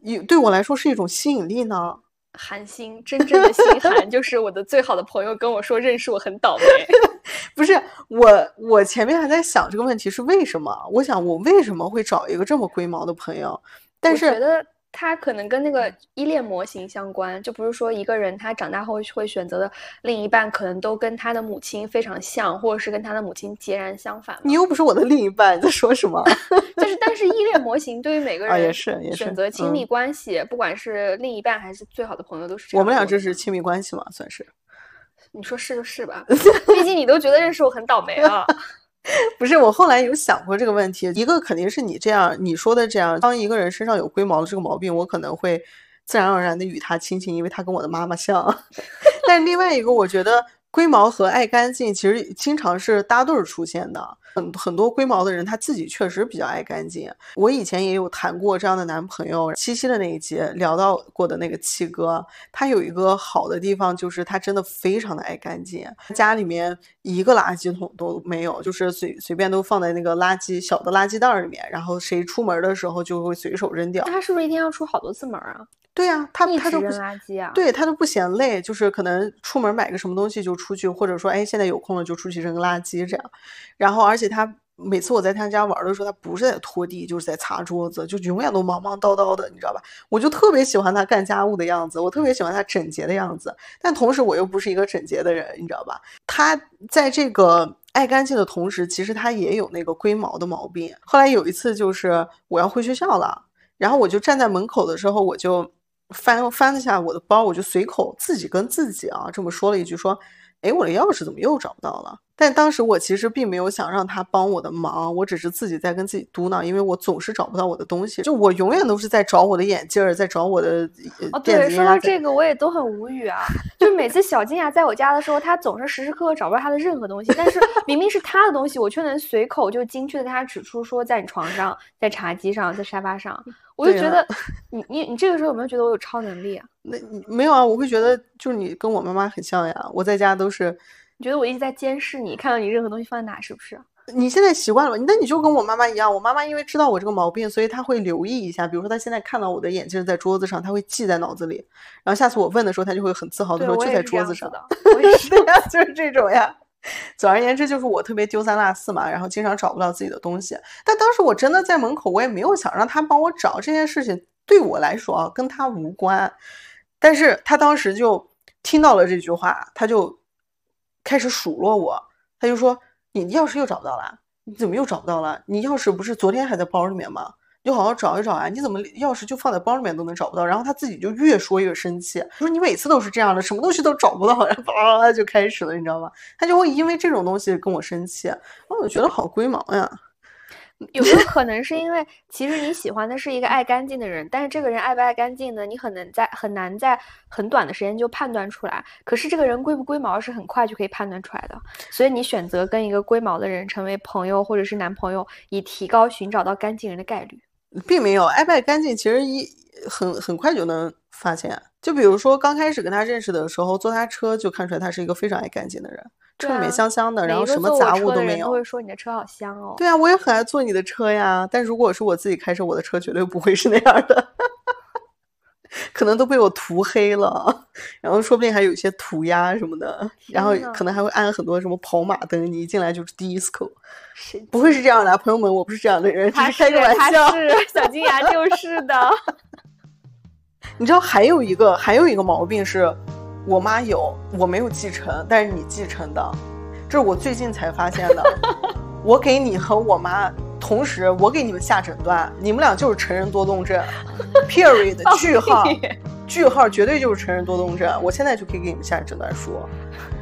也对我来说是一种吸引力呢。寒心，真正的心寒，就是我的最好的朋友跟我说认识我很倒霉。(laughs) 不是我，我前面还在想这个问题是为什么？我想我为什么会找一个这么龟毛的朋友？但是觉得。他可能跟那个依恋模型相关，就不是说一个人他长大后会选择的另一半，可能都跟他的母亲非常像，或者是跟他的母亲截然相反。你又不是我的另一半，你在说什么？(laughs) 就是，但是依恋模型对于每个人也是选择亲密关系，不管是另一半还是最好的朋友，都是这样我们俩这是亲密关系嘛？算是？(laughs) 你说是就是吧？毕竟你都觉得认识我很倒霉了。(laughs) (laughs) 不是，我后来有想过这个问题。一个肯定是你这样你说的这样，当一个人身上有龟毛的这个毛病，我可能会自然而然的与他亲近，因为他跟我的妈妈像。(laughs) 但另外一个，我觉得。龟毛和爱干净其实经常是搭对儿出现的，很很多龟毛的人他自己确实比较爱干净。我以前也有谈过这样的男朋友，七夕的那一集聊到过的那个七哥，他有一个好的地方就是他真的非常的爱干净，家里面一个垃圾桶都没有，就是随随便都放在那个垃圾小的垃圾袋里面，然后谁出门的时候就会随手扔掉。他是不是一天要出好多次门啊？对呀，他他都不扔垃圾啊，对他都不嫌累，就是可能出门买个什么东西就出去，或者说哎现在有空了就出去扔个垃圾这样。然后而且他每次我在他家玩的时候，他不是在拖地就是在擦桌子，就永远都忙忙叨叨的，你知道吧？我就特别喜欢他干家务的样子，我特别喜欢他整洁的样子。但同时我又不是一个整洁的人，你知道吧？他在这个爱干净的同时，其实他也有那个龟毛的毛病。后来有一次就是我要回学校了，然后我就站在门口的时候，我就。翻翻了下我的包，我就随口自己跟自己啊这么说了一句，说：“哎，我的钥匙怎么又找不到了？”但当时我其实并没有想让他帮我的忙，我只是自己在跟自己嘟囔，因为我总是找不到我的东西，就我永远都是在找我的眼镜儿，在找我的哦。对，说到这个我也都很无语啊，就每次小金牙在我家的时候，他总是时时刻刻找不到他的任何东西，但是明明是他的东西，我却能随口就精确的跟他指出说在你床上，在茶几上，在沙发上，我就觉得 (laughs) 你你你这个时候有没有觉得我有超能力啊？那没有啊，我会觉得就是你跟我妈妈很像呀，我在家都是。你觉得我一直在监视你，看到你任何东西放在哪，是不是？你现在习惯了，那你就跟我妈妈一样。我妈妈因为知道我这个毛病，所以她会留意一下。比如说，她现在看到我的眼镜在桌子上，她会记在脑子里。然后下次我问的时候，她就会很自豪的说：“就在桌子上。(laughs) ”我也是呀，就是这种呀。总而言之，就是我特别丢三落四嘛，然后经常找不到自己的东西。但当时我真的在门口，我也没有想让他帮我找这件事情，对我来说啊，跟他无关。但是他当时就听到了这句话，他就。开始数落我，他就说：“你钥匙又找不到了，你怎么又找不到了？你钥匙不是昨天还在包里面吗？你就好好找一找啊！你怎么钥匙就放在包里面都能找不到？”然后他自己就越说越生气，说：“你每次都是这样的，什么东西都找不到。”然后叭就开始了，你知道吗？他就会因为这种东西跟我生气，我就觉得好龟毛呀。有没有可能是因为其实你喜欢的是一个爱干净的人，但是这个人爱不爱干净呢？你很难在很难在很短的时间就判断出来。可是这个人龟不龟毛是很快就可以判断出来的，所以你选择跟一个龟毛的人成为朋友或者是男朋友，以提高寻找到干净人的概率。并没有爱不爱干净，其实一很很快就能发现。就比如说刚开始跟他认识的时候，坐他车就看出来他是一个非常爱干净的人。车里面香香的，然后什么杂物都没有。都会说你的车好香哦。对啊，我也很爱坐你的车呀。但如果是我自己开车，我的车绝对不会是那样的，可能都被我涂黑了，然后说不定还有一些涂鸦什么的，然后可能还会安很多什么跑马灯，你一进来就是 disco。不会是这样的，朋友们，我不是这样的人，他是开个玩笑。是小金牙 (laughs) 就是的。你知道还有一个还有一个毛病是。我妈有，我没有继承，但是你继承的，这是我最近才发现的。(laughs) 我给你和我妈同时，我给你们下诊断，你们俩就是成人多动症。Period，句 (laughs) 号，句号，绝对就是成人多动症。我现在就可以给你们下诊断书。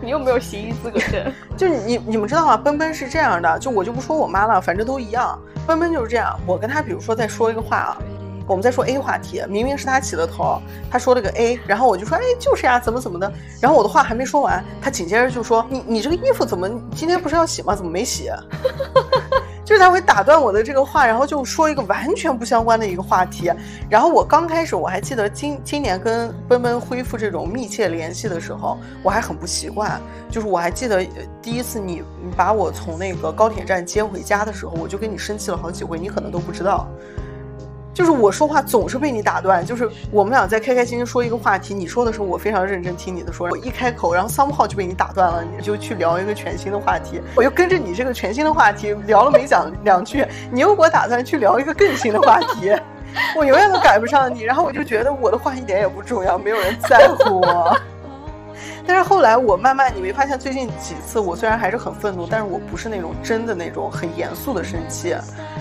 你又没有行医资格证。(laughs) 就你你们知道吗？奔奔是这样的，就我就不说我妈了，反正都一样。奔奔就是这样，我跟他比如说在说一个话啊。我们在说 A 话题，明明是他起的头，他说了个 A，然后我就说，哎，就是呀，怎么怎么的，然后我的话还没说完，他紧接着就说，你你这个衣服怎么今天不是要洗吗？怎么没洗？就是他会打断我的这个话，然后就说一个完全不相关的一个话题。然后我刚开始我还记得今今年跟奔奔恢复这种密切联系的时候，我还很不习惯。就是我还记得第一次你把我从那个高铁站接回家的时候，我就跟你生气了好几回，你可能都不知道。就是我说话总是被你打断。就是我们俩在开开心心说一个话题，你说的时候我非常认真听你的说，我一开口，然后 somehow 就被你打断了，你就去聊一个全新的话题，我又跟着你这个全新的话题聊了没讲两句，你又给我打算去聊一个更新的话题，(laughs) 我永远都赶不上你。然后我就觉得我的话一点也不重要，没有人在乎我。(laughs) 但是后来我慢慢，你没发现最近几次我虽然还是很愤怒，但是我不是那种真的那种很严肃的生气，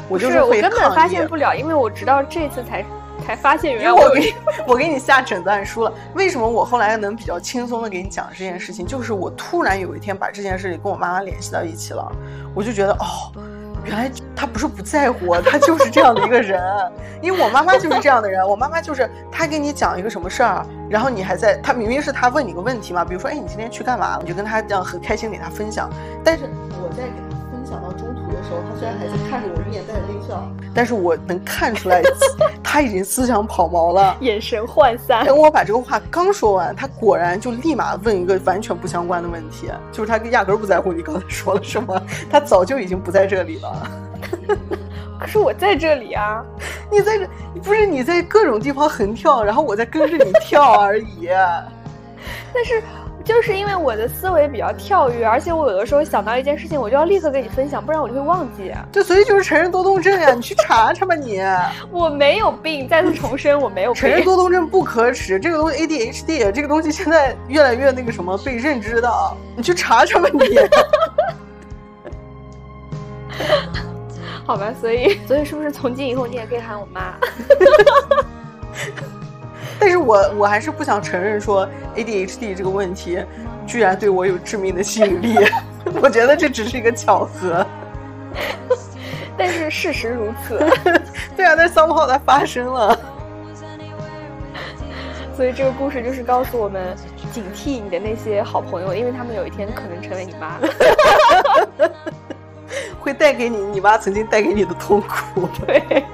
我就是我根本发现不了，因为我直到这次才才发现，原来我给我给你下诊断书了。为什么我后来能比较轻松的给你讲这件事情？就是我突然有一天把这件事情跟我妈妈联系到一起了，我就觉得哦。原来他不是不在乎，他就是这样的一个人。因为我妈妈就是这样的人，我妈妈就是她给你讲一个什么事儿，然后你还在，她明明是她问你个问题嘛，比如说，哎，你今天去干嘛？你就跟她这样很开心给她分享。但是我在给他分享到中途的时候，他虽然还在看着我，一脸带着微笑，但是我能看出来他已经思想跑毛了，(laughs) 眼神涣散。等我把这个话刚说完，他果然就立马问一个完全不相关的问题，就是他压根儿不在乎你刚才说了什么，他早就已经不在这里了。(laughs) 可是我在这里啊，你在这不是你在各种地方横跳，然后我在跟着你跳而已。(laughs) 但是就是因为我的思维比较跳跃，而且我有的时候想到一件事情，我就要立刻跟你分享，不然我就会忘记。对，所以就是成人多动症呀，你去查查吧你。(laughs) 我没有病，再次重申我没有。(laughs) 成人多动症不可耻，这个东西 ADHD 这个东西现在越来越那个什么被认知的，你去查查吧你。(laughs) 好吧，所以所以是不是从今以后你也可以喊我妈？但是我我还是不想承认说 ADHD 这个问题居然对我有致命的吸引力。(laughs) 我觉得这只是一个巧合。(laughs) 但是事实如此。(laughs) 对啊，但 somehow 它发生了。所以这个故事就是告诉我们，警惕你的那些好朋友，因为他们有一天可能成为你妈。会带给你你妈曾经带给你的痛苦。对。